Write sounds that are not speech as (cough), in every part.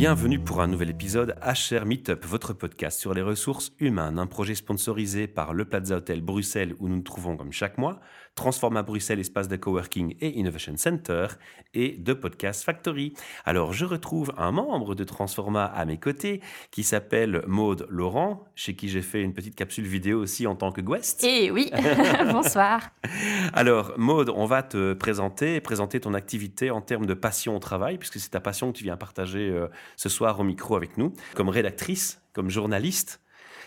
Bienvenue pour un nouvel épisode HR Meetup, votre podcast sur les ressources humaines, un projet sponsorisé par le Plaza Hotel Bruxelles où nous nous trouvons comme chaque mois, Transforma Bruxelles, espace de coworking et innovation center, et de Podcast Factory. Alors, je retrouve un membre de Transforma à mes côtés qui s'appelle Maude Laurent, chez qui j'ai fait une petite capsule vidéo aussi en tant que guest. Eh oui, (laughs) bonsoir. Alors, Maude, on va te présenter, présenter ton activité en termes de passion au travail, puisque c'est ta passion que tu viens partager euh, ce soir au micro avec nous, comme rédactrice, comme journaliste.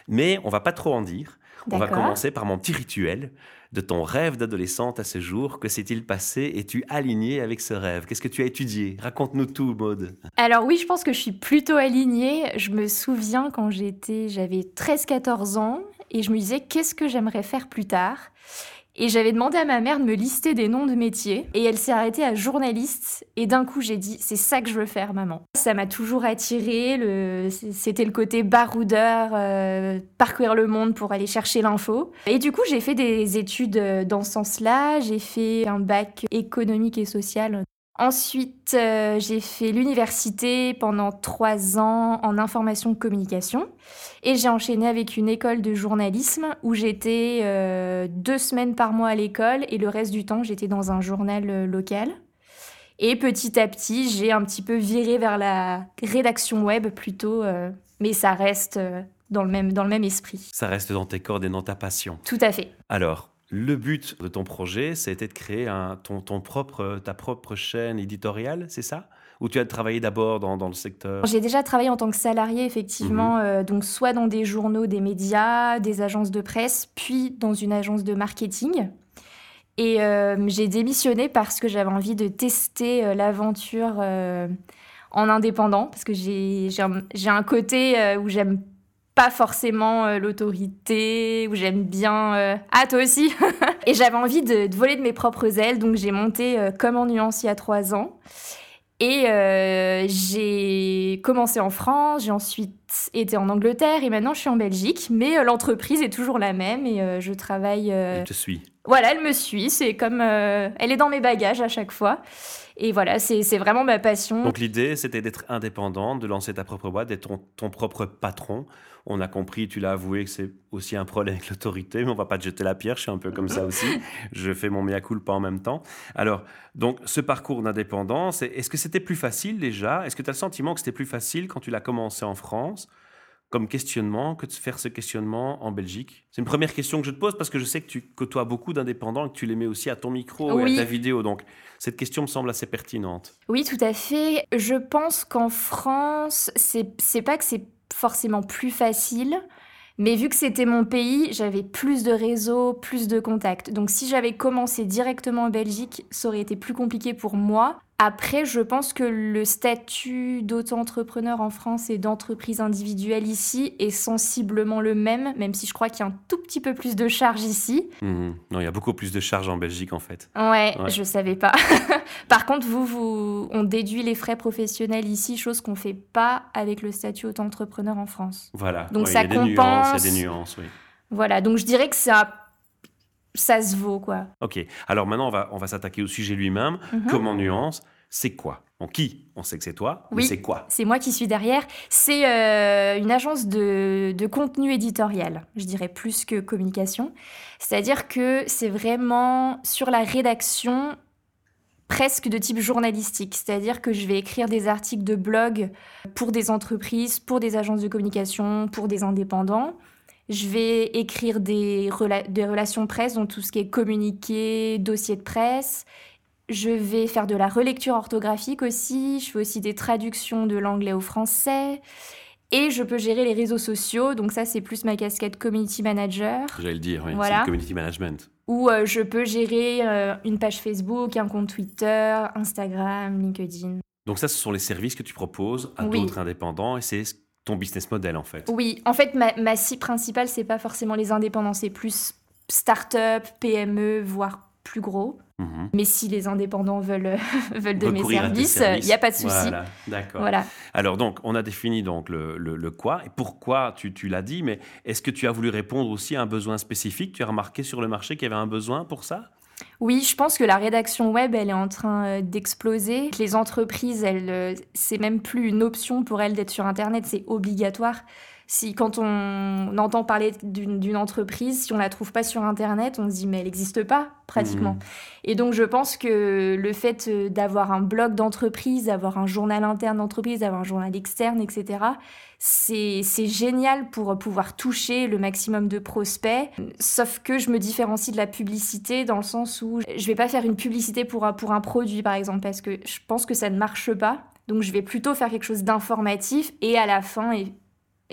Mais on va pas trop en dire. On va commencer par mon petit rituel de ton rêve d'adolescente à ce jour. Que s'est-il passé Es-tu aligné avec ce rêve? Qu'est-ce que tu as étudié? Raconte-nous tout, Maude. Alors oui, je pense que je suis plutôt alignée. Je me souviens quand j'étais, j'avais 13-14 ans et je me disais qu'est-ce que j'aimerais faire plus tard? Et j'avais demandé à ma mère de me lister des noms de métiers. Et elle s'est arrêtée à journaliste. Et d'un coup, j'ai dit, c'est ça que je veux faire, maman. Ça m'a toujours attiré. Le... C'était le côté baroudeur, euh, parcourir le monde pour aller chercher l'info. Et du coup, j'ai fait des études euh, dans ce sens-là. J'ai fait un bac économique et social Ensuite, euh, j'ai fait l'université pendant trois ans en information communication et j'ai enchaîné avec une école de journalisme où j'étais euh, deux semaines par mois à l'école et le reste du temps j'étais dans un journal euh, local. Et petit à petit, j'ai un petit peu viré vers la rédaction web plutôt, mais ça reste dans le, même, dans le même esprit. Ça reste dans tes cordes et dans ta passion. Tout à fait. Alors, le but de ton projet, c'était de créer ton, propre, ta propre chaîne éditoriale, c'est ça? Ou tu as travaillé d'abord dans, le secteur? J'ai déjà travaillé en tant que salarié, effectivement, mhm. euh, donc soit dans des journaux, des médias, des agences de presse, puis dans une agence de marketing. Et euh, j'ai démissionné parce que j'avais envie de tester euh, l'aventure en indépendant, parce que j'ai un, côté où j'aime pas forcément euh, l'autorité, où j'aime bien... Euh, ah, toi aussi (laughs) Et j'avais envie de, voler de mes propres ailes, donc j'ai monté euh, Comme en nuance il y a trois ans. Et j'ai commencé en France, j'ai ensuite été en Angleterre et maintenant je suis en Belgique. Mais l'entreprise est toujours la même et je travaille... Elle te suit. Voilà, elle me suit, c'est comme... elle est dans mes bagages à chaque fois. Et voilà, c'est vraiment ma passion. Donc l'idée, c'était d'être indépendant, de lancer ta propre boîte, d'être ton, propre patron. On a compris, tu l'as avoué, que c'est aussi un problème avec l'autorité, mais on va pas te jeter la pierre, je suis un peu comme ça (laughs) aussi. Je fais mon mea culpa en même temps. Alors, donc, ce parcours d'indépendance, est-ce que c'était plus facile déjà? Est-ce que tu as le sentiment que c'était plus facile quand tu l'as commencé en France comme questionnement que de faire ce questionnement en Belgique? C'est une première question que je te pose parce que je sais que tu côtoies beaucoup d'indépendants et que tu les mets aussi à ton micro et à ta vidéo. Donc, cette question me semble assez pertinente. Oui, tout à fait. Je pense qu'en France, c'est pas que c'est forcément plus facile. Mais vu que c'était mon pays, j'avais plus de réseaux, plus de contacts. Donc si j'avais commencé directement en Belgique, ça aurait été plus compliqué pour moi. Après, je pense que le statut d'auto-entrepreneur en France et d'entreprise individuelle ici est sensiblement le même, même si je crois qu'il y a un tout petit peu plus de charges ici. Mhm. Non, il y a beaucoup plus de charges en Belgique en fait. Ouais, je je savais pas. (laughs) Par contre, vous, vous, on déduit les frais professionnels ici, chose qu'on fait pas avec le statut auto-entrepreneur en France. Voilà. Donc ça compense. Il y a des nuances, oui. Voilà, donc je dirais que ça ça se vaut, quoi. Ok, alors maintenant, on va, on va s'attaquer au sujet lui-même. Mhm. Comment nuance c'est quoi? En qui? On sait que c'est toi, oui, c'est quoi? C'est moi qui suis derrière. C'est euh, une agence de, contenu éditorial, je dirais plus que communication. C'est-à-dire que c'est vraiment sur la rédaction presque de type journalistique. C'est-à-dire que je vais écrire des articles de blog pour des entreprises, pour des agences de communication, pour des indépendants. Je vais écrire des, des relations presse, donc tout ce qui est communiqué, dossier de presse. Je vais faire de la relecture orthographique aussi, je fais aussi des traductions de l'anglais au français. Et je peux gérer les réseaux sociaux, donc ça c'est plus ma casquette community manager. J'allais le dire, oui, c'est community management. Ou euh, je peux gérer euh, une page Facebook, un compte Twitter, Instagram, LinkedIn. Donc ça, ce sont les services que tu proposes à d'autres indépendants et c'est ton business model en fait. Oui, en fait, ma, ma cible principale, c'est pas forcément les indépendants, c'est plus start-up, PME, voire plus gros. Mhm. Mais si les indépendants veulent, (laughs) veulent de mes services, il n'y a pas de souci. Voilà, d'accord. Voilà. Alors donc, on a défini donc le, le, quoi et pourquoi, tu, tu l'as dit, mais est-ce que tu as voulu répondre aussi à un besoin spécifique? Tu as remarqué sur le marché qu'il y avait un besoin pour ça? Oui, je pense que la rédaction web, elle est en train euh, d'exploser. Les entreprises, elles, euh, c'est même plus une option pour elles d'être sur Internet, c'est obligatoire. Si quand on entend parler d'une entreprise, si on la trouve pas sur Internet, on se dit mais elle n'existe pas pratiquement. Mmh. Et donc je pense que le fait euh, d'avoir un blog d'entreprise, d'avoir un journal interne d'entreprise, d'avoir un journal externe, etc., c'est génial pour pouvoir toucher le maximum de prospects. Sauf que je me différencie de la publicité dans le sens où je vais pas faire une publicité pour un, pour un produit par exemple parce que je pense que ça ne marche pas. Donc je vais plutôt faire quelque chose d'informatif et à la fin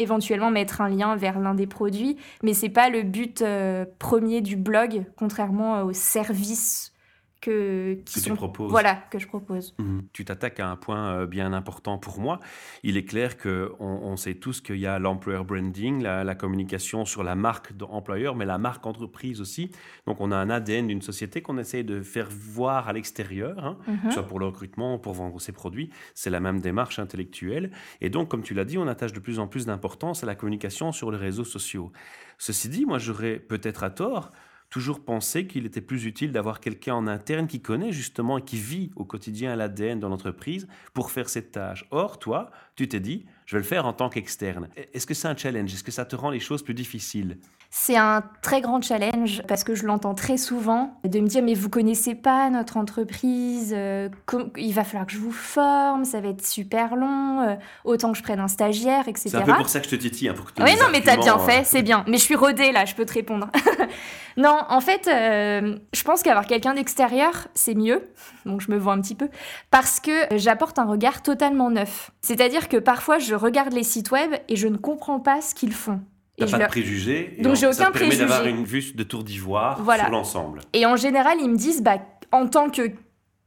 éventuellement mettre un lien vers l'un des produits, mais c'est pas le but euh, premier du blog, contrairement au service que, qui tu proposes. Voilà, que je propose. Mhm. Tu t'attaques à un point euh, bien important pour moi. Il est clair qu'on on sait tous qu'il y a l'employer branding, la, communication sur la marque d'employeur, mais la marque entreprise aussi. Donc on a un ADN d'une société qu'on essaye de faire voir à l'extérieur, hein, mhm. soit pour le recrutement ou pour vendre ses produits. C'est la même démarche intellectuelle. Et donc, comme tu l'as dit, on attache de plus en plus d'importance à la communication sur les réseaux sociaux. Ceci dit, moi j'aurais peut-être à tort toujours pensé qu'il était plus utile d'avoir quelqu'un en interne qui connaît justement et qui vit au quotidien l'ADN dans l'entreprise pour faire cette tâche. Or, toi, tu t'es dit, je vais le faire en tant qu'externe. Est-ce que c'est un challenge? Est-ce que ça te rend les choses plus difficiles? C'est un très grand challenge parce que je l'entends très souvent de me dire mais vous connaissez pas notre entreprise, euh, il va falloir que je vous forme, ça va être super long, euh, autant que je prenne un stagiaire, etc. C'est un peu pour ça que je te titille. Hein, pour que oui, non, mais t'as bien fait, c'est bien. Mais je suis rodée là, je peux te répondre. (laughs) non, en fait, euh, je pense qu'avoir quelqu'un d'extérieur, c'est mieux. Donc je me vois un petit peu parce que j'apporte un regard totalement neuf. C'est-à-dire que parfois je regarde les sites web et je ne comprends pas ce qu'ils font. T'as pas de préjugés. Donc j'ai aucun préjugé. Ça permet d'avoir une vue de tour d'ivoire sur l'ensemble. Et en général, ils me disent, bah, en tant que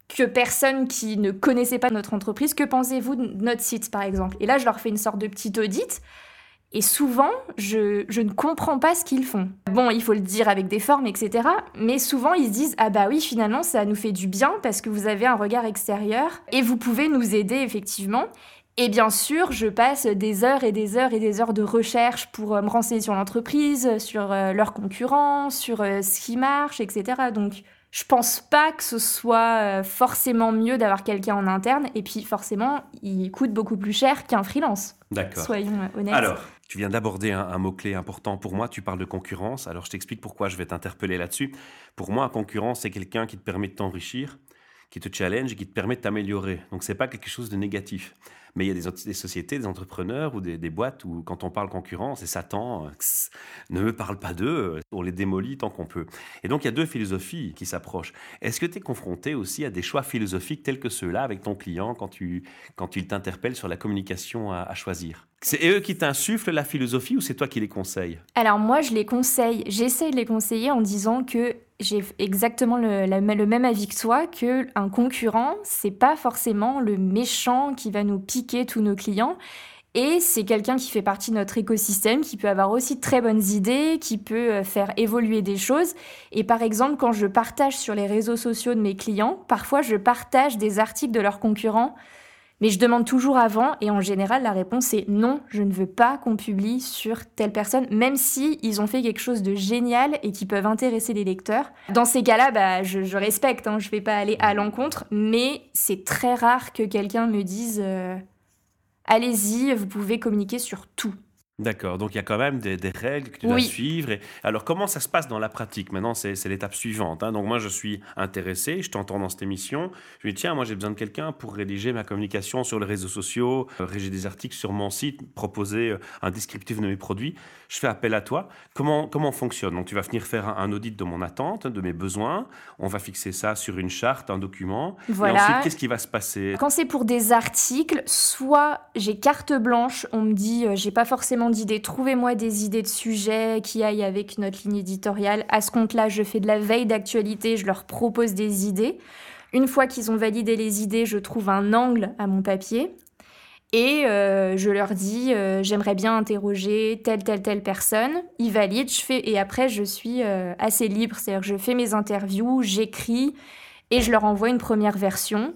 que personne qui ne connaissait pas notre entreprise, que pensez-vous de notre site, par exemple? Et là, je leur fais une sorte de petit audit. Et souvent, je, je, ne comprends pas ce qu'ils font. Bon, il faut le dire avec des formes, etc. Mais souvent, ils se disent Ah bah oui, finalement, ça nous fait du bien parce que vous avez un regard extérieur et vous pouvez nous aider, effectivement. Et bien sûr, je passe des heures et des heures et des heures de recherche pour euh, me renseigner sur l'entreprise, sur euh, leurs concurrents, sur euh, ce qui marche, etc. Donc, je pense pas que ce soit forcément mieux d'avoir quelqu'un en interne. Et puis, forcément, il coûte beaucoup plus cher qu'un freelance. D'accord. Soyons honnêtes. Alors, tu viens d'aborder un, un mot-clé important pour moi. Tu parles de concurrence. Alors, je t'explique pourquoi je vais t'interpeller là-dessus. Pour moi, concurrence, c'est quelqu'un qui te permet de t'enrichir, qui te challenge et qui te permet de t'améliorer. Donc, c'est pas quelque chose de négatif. Mais il y a des, des sociétés, des entrepreneurs ou des, boîtes où, quand on parle concurrence, et Satan, euh, ne me parle pas d'eux, on les démolit tant qu'on peut. Et donc, il y a deux philosophies qui s'approchent. Est-ce que tu es confronté aussi à des choix philosophiques tels que ceux-là avec ton client quand, tu, quand il t'interpelle sur la communication à, à choisir? C'est eux qui t'insufflent la philosophie ou c'est toi qui les conseilles? Alors moi, je les conseille. J'essaie de les conseiller en disant que j'ai exactement le, même avis que toi, que un concurrent, c'est pas forcément le méchant qui va nous piquer tous nos clients. Et c'est quelqu'un qui fait partie de notre écosystème, qui peut avoir aussi de très bonnes idées, qui peut euh, faire évoluer des choses. Et par exemple, quand je partage sur les réseaux sociaux de mes clients, parfois je partage des articles de leurs concurrents mais je demande toujours avant et en général la réponse est non, je ne veux pas qu'on publie sur telle personne, même si ils ont fait quelque chose de génial et qui peuvent intéresser les lecteurs. Dans ces cas-là, bah, je, respecte, hein, je ne vais pas aller à l'encontre, mais c'est très rare que quelqu'un me dise euh, allez-y, vous pouvez communiquer sur tout. D'accord, donc il y a quand même des, règles que tu dois suivre. Et... Alors comment ça se passe dans la pratique? Maintenant, c'est l'étape suivante. Hein. Donc moi, je suis intéressé, je t'entends dans cette émission. Je me dis, tiens, moi j'ai besoin de quelqu'un pour rédiger ma communication sur les réseaux sociaux, euh, rédiger des articles sur mon site, proposer euh, un descriptif de mes produits. Je fais appel à toi. Comment, comment fonctionne? Donc tu vas venir faire un, audit de mon attente, de mes besoins. On va fixer ça sur une charte, un document. Voilà. Et ensuite, qu'est-ce qui va se passer? Quand c'est pour des articles, soit j'ai carte blanche, on me dit, euh, j'ai pas forcément d'idées. Trouvez-moi des idées de sujets qui aillent avec notre ligne éditoriale. À ce compte-là, je fais de la veille d'actualité, je leur propose des idées. Une fois qu'ils ont validé les idées, je trouve un angle à mon papier. Et euh, je leur dis, euh, j'aimerais bien interroger telle, telle, telle personne. Ils valident, je fais, et après, je suis euh, assez libre. C'est-à-dire je fais mes interviews, j'écris, et je leur envoie une première version.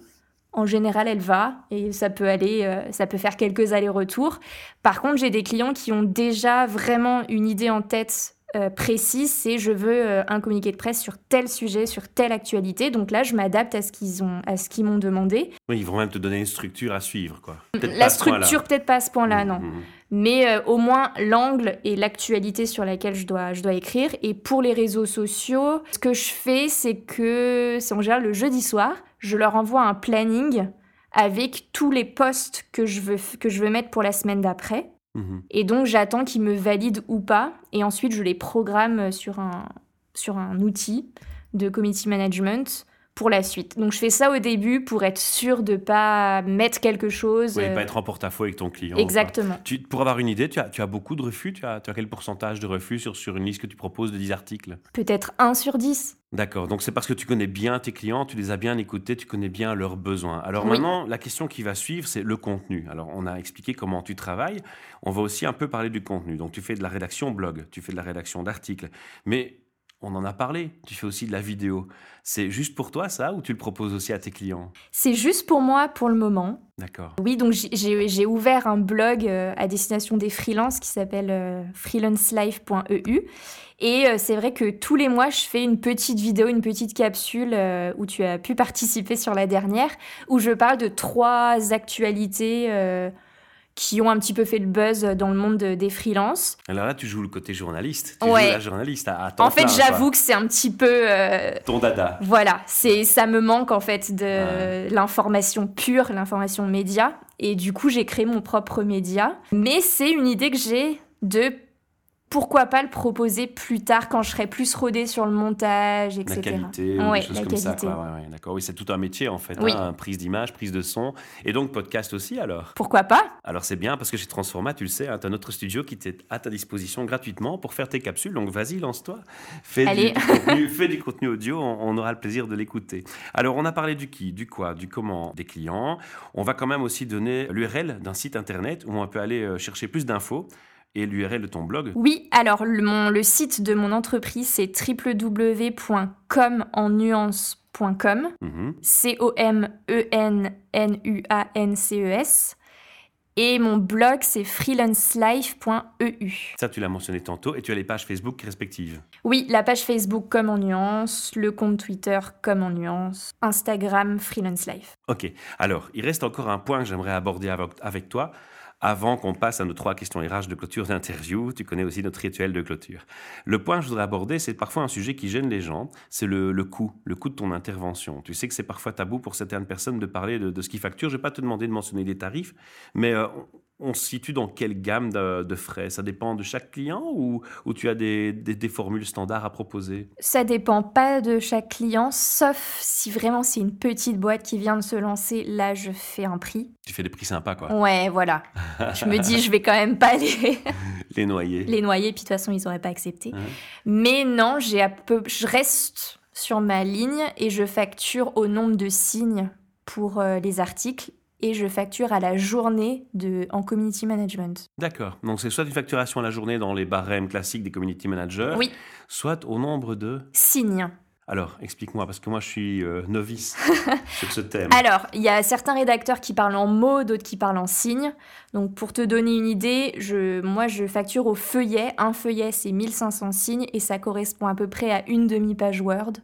En général, elle va et ça peut aller, euh, ça peut faire quelques allers-retours. Par contre, j'ai des clients qui ont déjà vraiment une idée en tête euh, précis, c'est je veux euh, un communiqué de presse sur tel sujet, sur telle actualité. Donc là, je m'adapte à ce qu'ils ont, à ce qu'ils m'ont demandé. Oui, ils vont même te donner une structure à suivre, quoi. La structure, peut-être pas à ce point-là, Mmh, non. mmh. Mais euh, au moins l'angle et l'actualité sur laquelle je dois, je dois écrire. Et pour les réseaux sociaux, ce que je fais, c'est que c'est en général le jeudi soir, je leur envoie un planning avec tous les posts que je veux, que je veux mettre pour la semaine d'après. Mhm. Et donc j'attends qu'ils me valident ou pas. Et ensuite je les programme sur un, sur un outil de community management pour la suite. Donc je fais ça au début pour être sûr de pas mettre quelque chose. Oui, euh, pas être en porte-à-faux avec ton client. Exactement. Tu, pour avoir une idée, tu as, tu as beaucoup de refus tu as, tu as quel pourcentage de refus sur, sur une liste que tu proposes de 10 articles? Peut-être 1 sur 10. D'accord, donc c'est parce que tu connais bien tes clients, tu les as bien écoutés, tu connais bien leurs besoins. Alors Oui. maintenant, la question qui va suivre, c'est le contenu. Alors on a expliqué comment tu travailles, on va aussi un peu parler du contenu. Donc tu fais de la rédaction blog, tu fais de la rédaction d'articles, mais on en a parlé, tu fais aussi de la vidéo. C'est juste pour toi ça ou tu le proposes aussi à tes clients? C'est juste pour moi pour le moment. D'accord. Oui, donc j'ai- ouvert un blog euh, à destination des freelances qui s'appelle euh, freelancelife.eu. Et euh, c'est vrai que tous les mois, je fais une petite vidéo, une petite capsule où tu as pu participer sur la dernière, où je parle de trois actualités qui ont un petit peu fait le buzz dans le monde de- des freelances. Alors là, tu joues le côté journaliste, tu Ouais. joues la journaliste à, à temps En fait, j'avoue que c'est un petit peu... euh, Ton dada. Voilà, c'est ça me manque en fait de Ouais. l'information pure, l'information média. Et du coup, j'ai créé mon propre média. Mais c'est une idée que j'ai de pourquoi pas le proposer plus tard quand je serai plus rodée sur le montage, etc. La qualité, ou Ouais, des choses la comme ça. qualité. quoi. Ouais, ouais, d'accord. Oui, c'est tout un métier en fait. Oui. hein, prise d'image, prise de son. Et donc podcast aussi alors? Pourquoi pas? Alors c'est bien parce que chez Transforma, tu le sais, tu as notre studio qui est à ta disposition gratuitement pour faire tes capsules. Donc vas-y, lance-toi. Fais, du, Allez. du contenu, (laughs) fais du contenu audio, on, on aura le plaisir de l'écouter. Alors on a parlé du qui, du quoi, du comment, des clients. On va quand même aussi donner l'URL d'un site internet où on peut aller euh, chercher plus d'infos et l'URL de ton blog. Oui, alors le, mon- le site de mon entreprise, c'est www.comennuance.com. Mhm. C-O-M-E-N-N-U-A-N-C-E-S. Et mon blog, c'est freelancelife.eu. Ça, tu l'as mentionné tantôt. Et tu as les pages Facebook respectives. Oui, la page Facebook comme en nuance, le compte Twitter comme en nuance, Instagram Freelance Life. Ok, alors il reste encore un point que j'aimerais aborder avec, avec toi avant qu'on passe à nos trois questions RH de clôture d'interview. Tu connais aussi notre rituel de clôture. Le point que je voudrais aborder, c'est parfois un sujet qui gêne les gens, c'est le, le coût, le coût de ton intervention. Tu sais que c'est parfois tabou pour certaines personnes de parler de, ce qu'ils facturent. Je ne vais pas te demander de mentionner des tarifs, mais euh, on, on se situe dans quelle gamme de, de frais? Ça dépend de chaque client ou, ou tu as des, des- des formules standards à proposer? Ça dépend pas de chaque client, sauf si vraiment c'est une petite boîte qui vient de se lancer. Là, je fais un prix. Tu fais des prix sympas, quoi. Ouais, voilà. je me dis, je vais quand même pas les, (laughs) Les noyers. les noyer, puis de toute façon, ils auraient pas accepté. Ouais. Mais non, j'ai à peu, je reste sur ma ligne et je facture au nombre de signes pour euh, les articles et je facture à la journée de, en community management. D'accord. Donc c'est soit une facturation à la journée dans les barèmes classiques des community managers, Oui, soit au nombre de... signes. Alors, explique-moi, parce que moi je suis euh, novice (laughs) sur ce thème. Alors, il y a certains rédacteurs qui parlent en mots, d'autres qui parlent en signes. Donc, pour te donner une idée, je, moi, je facture au feuillet. Un feuillet, c'est 1500 signes et ça correspond à peu près à une demi-page Word,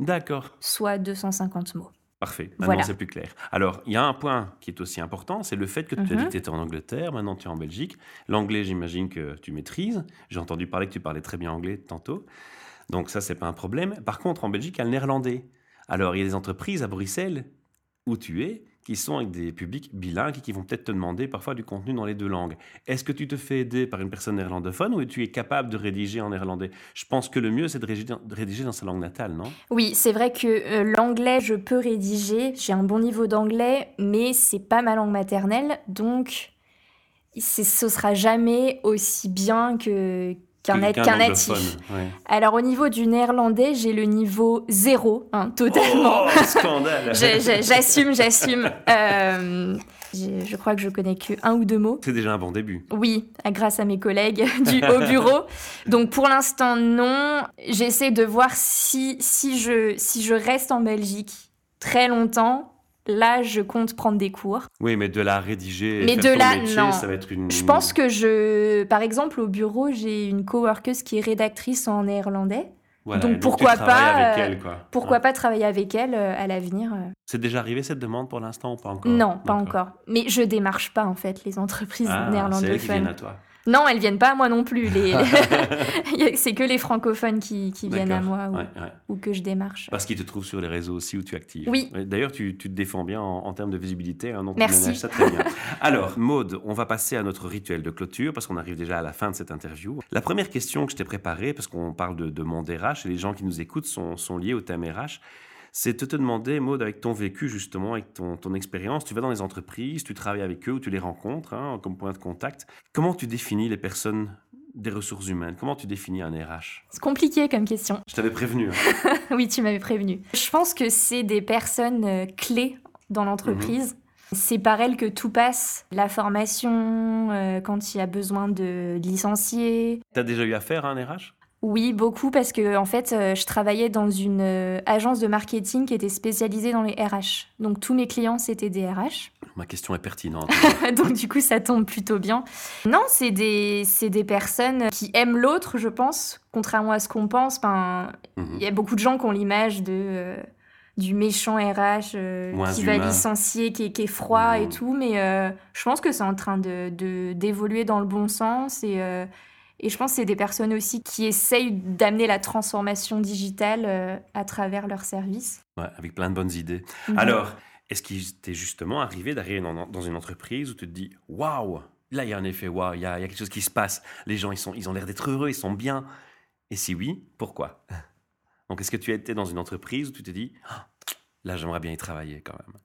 D'accord, soit 250 mots. Parfait. Maintenant Voilà. c'est plus clair. Alors, il y a un point qui est aussi important, c'est le fait que tu as dit Mhm. que tu étais en Angleterre, maintenant tu es en Belgique. L'anglais, j'imagine que tu maîtrises. J'ai entendu parler que tu parlais très bien anglais tantôt. Donc ça, c'est pas un problème. Par contre, en Belgique, il y a le néerlandais. Alors, il y a des entreprises à Bruxelles, où tu es, qui sont avec des publics bilingues et qui vont peut-être te demander parfois du contenu dans les deux langues. Est-ce que tu te fais aider par une personne néerlandophone ou tu es capable de rédiger en néerlandais? Je pense que le mieux, c'est de rédiger, dans sa langue natale, non? Oui, c'est vrai que euh, l'anglais, je peux rédiger. J'ai un bon niveau d'anglais, mais c'est pas ma langue maternelle. Donc, ce sera jamais aussi bien que qu'un qu'un natif. ouais. Alors, au niveau du néerlandais, j'ai le niveau zéro, hein, totalement. Oh, scandale (laughs) J'assume, j'assume. Euh, je crois que je connais que un ou deux mots. C'est déjà un bon début. Oui, grâce à mes collègues (laughs) du, au bureau. Donc pour l'instant, non. J'essaie de voir si, si, je, si je reste en Belgique très longtemps, Là, je compte prendre des cours. Oui, mais de la rédiger, et Mais faire de ton là, métier, non. ça va être une. Je pense que je... Par exemple, au bureau, j'ai une coworkeuse qui est rédactrice en néerlandais. Voilà, donc pourquoi pas, avec euh, elle, quoi. Pourquoi pas travailler avec elle euh, à l'avenir euh. C'est déjà arrivé cette demande pour l'instant ou pas encore? Non, pas encore. Mais je démarche pas, en fait, les entreprises Ah, c'est néerlandophones. à toi. Non, elles viennent pas à moi non plus. Les... (laughs) (laughs) c'est que les francophones qui, qui viennent à moi ou, Ouais, ouais. ou que je démarche. Parce qu'ils te trouvent sur les réseaux aussi où tu es active. Oui. D'ailleurs, tu, tu te défends bien en, en termes de visibilité, hein, donc Merci. ça très bien. (laughs) Alors, Maude, on va passer à notre rituel de clôture parce qu'on arrive déjà à la fin de cette interview. La première question que je t'ai préparée, parce qu'on parle de, de monde RH et les gens qui nous écoutent sont, sont liés au thème RH, c'est de te demander, Maude, avec ton vécu justement, avec ton, ton expérience, tu vas dans les entreprises, tu travailles avec eux ou tu les rencontres hein, comme point de contact. Comment tu définis les personnes des ressources humaines? Comment tu définis un RH C'est compliqué comme question. Je t'avais prévenu. hein. (laughs) oui, tu m'avais prévenu. Je pense que c'est des personnes euh, clés dans l'entreprise. C'est par elles que tout passe. La formation, euh, quand il y a besoin de licencier. Tu as déjà eu affaire à un RH Oui, beaucoup parce que en fait, euh, je travaillais dans une euh, agence de marketing qui était spécialisée dans les RH. Donc tous mes clients c'était des RH. Ma question est pertinente. (laughs) Donc du coup, ça tombe plutôt bien. Non, c'est des des personnes qui aiment l'autre, je pense, contrairement à ce qu'on pense. Enfin, Mhm. il y a beaucoup de gens qui ont l'image de euh, du méchant RH euh, qui va licencier, qui est, qui est froid et Mhm. tout, mais euh, je pense que c'est en train de d'évoluer dans le bon sens et et je pense que c'est des personnes aussi qui essayent d'amener la transformation digitale euh, à travers leurs services. Ouais, avec plein de bonnes idées. Mhm. Alors, est-ce qu'il t'est justement arrivé d'arriver dans, une entreprise où tu te dis waouh, là il y a un effet waouh, il y a, il y a quelque chose qui se passe, les gens ils, sont, ils ont l'air d'être heureux, ils sont bien. Et si oui, pourquoi? (laughs) Donc, est-ce que tu as été dans une entreprise où tu t'es dit Ah, là j'aimerais bien y travailler quand même?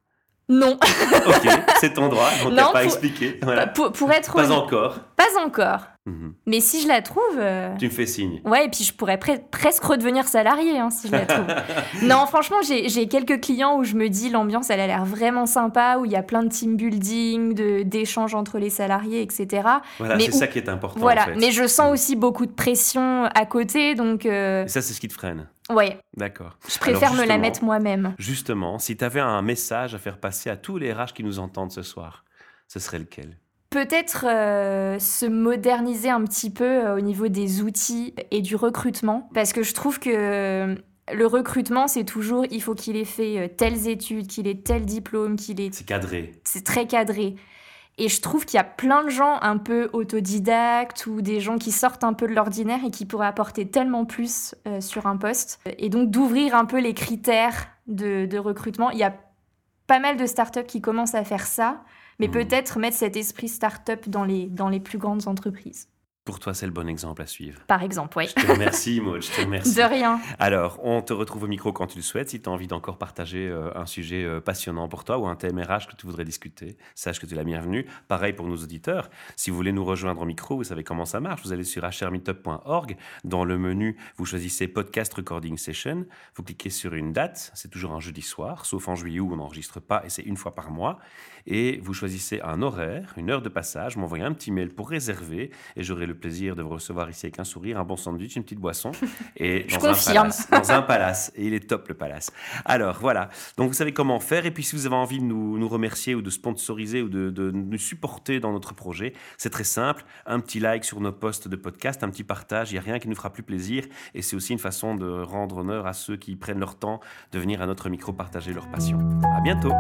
Non, Ok, c'est ton droit, donc (laughs) Non, t'as pas pour- expliqué. Voilà. pour, pour être Pas honnête- encore. pas encore. Mhm. Mais si je la trouve, euh, Tu me fais signe. ouais, et puis je pourrais pre- presque redevenir salarié hein, si je la trouve. (laughs) non, franchement, j'ai quelques clients où je me dis l'ambiance, elle a l'air vraiment sympa, où il y a plein de team building, de- d'échanges entre les salariés, etc. Voilà, c'est où- ça qui est important. voilà, en fait. mais je sens Mhm. aussi beaucoup de pression à côté, donc euh, Et ça, c'est ce qui te freine. ouais, D'accord. je préfère me la mettre moi-même. Justement, si tu avais un message à faire passer à tous les RH qui nous entendent ce soir, ce serait lequel? Peut-être euh, se moderniser un petit peu euh, au niveau des outils et du recrutement, parce que je trouve que euh, le recrutement, c'est toujours, il faut qu'il ait fait telles études, qu'il ait tel diplôme, qu'il ait... C'est cadré. C'est très cadré. Et je trouve qu'il y a plein de gens un peu autodidactes ou des gens qui sortent un peu de l'ordinaire et qui pourraient apporter tellement plus sur un poste. Et donc d'ouvrir un peu les critères de, de recrutement. Il y a pas mal de startups qui commencent à faire ça, mais Mhm. peut-être mettre cet esprit startup dans les, dans les plus grandes entreprises. Pour toi, c'est le bon exemple à suivre. Par exemple, oui. Je te remercie, Maud, je te remercie. (laughs) De rien. Alors, on te retrouve au micro quand tu le souhaites. Si tu as envie d'encore partager euh, un sujet euh, passionnant pour toi ou un thème RH que tu voudrais discuter, sache que tu es la bienvenue. Pareil pour nos auditeurs. Si vous voulez nous rejoindre au micro, vous savez comment ça marche. Vous allez sur hrmeetup.org. Dans le menu, vous choisissez Podcast Recording Session. Vous cliquez sur une date. C'est toujours un jeudi soir, sauf en juillet où on n'enregistre pas et c'est une fois par mois. Et vous choisissez un horaire, une heure de passage. M'envoyez un petit mail pour réserver et j'aurai le plaisir de vous recevoir ici avec un sourire, un bon sandwich, une petite boisson (laughs) et Je dans un confirme. palace. Dans un palace. Et il est top le palace. Alors voilà. Donc vous savez comment faire. Et puis si vous avez envie de nous, nous remercier ou de sponsoriser ou de, de nous supporter dans notre projet, c'est très simple. Un petit like sur nos posts de podcast, un petit partage. Il n'y a rien qui nous fera plus plaisir. Et c'est aussi une façon de rendre honneur à ceux qui prennent leur temps de venir à notre micro partager leur passion. À bientôt.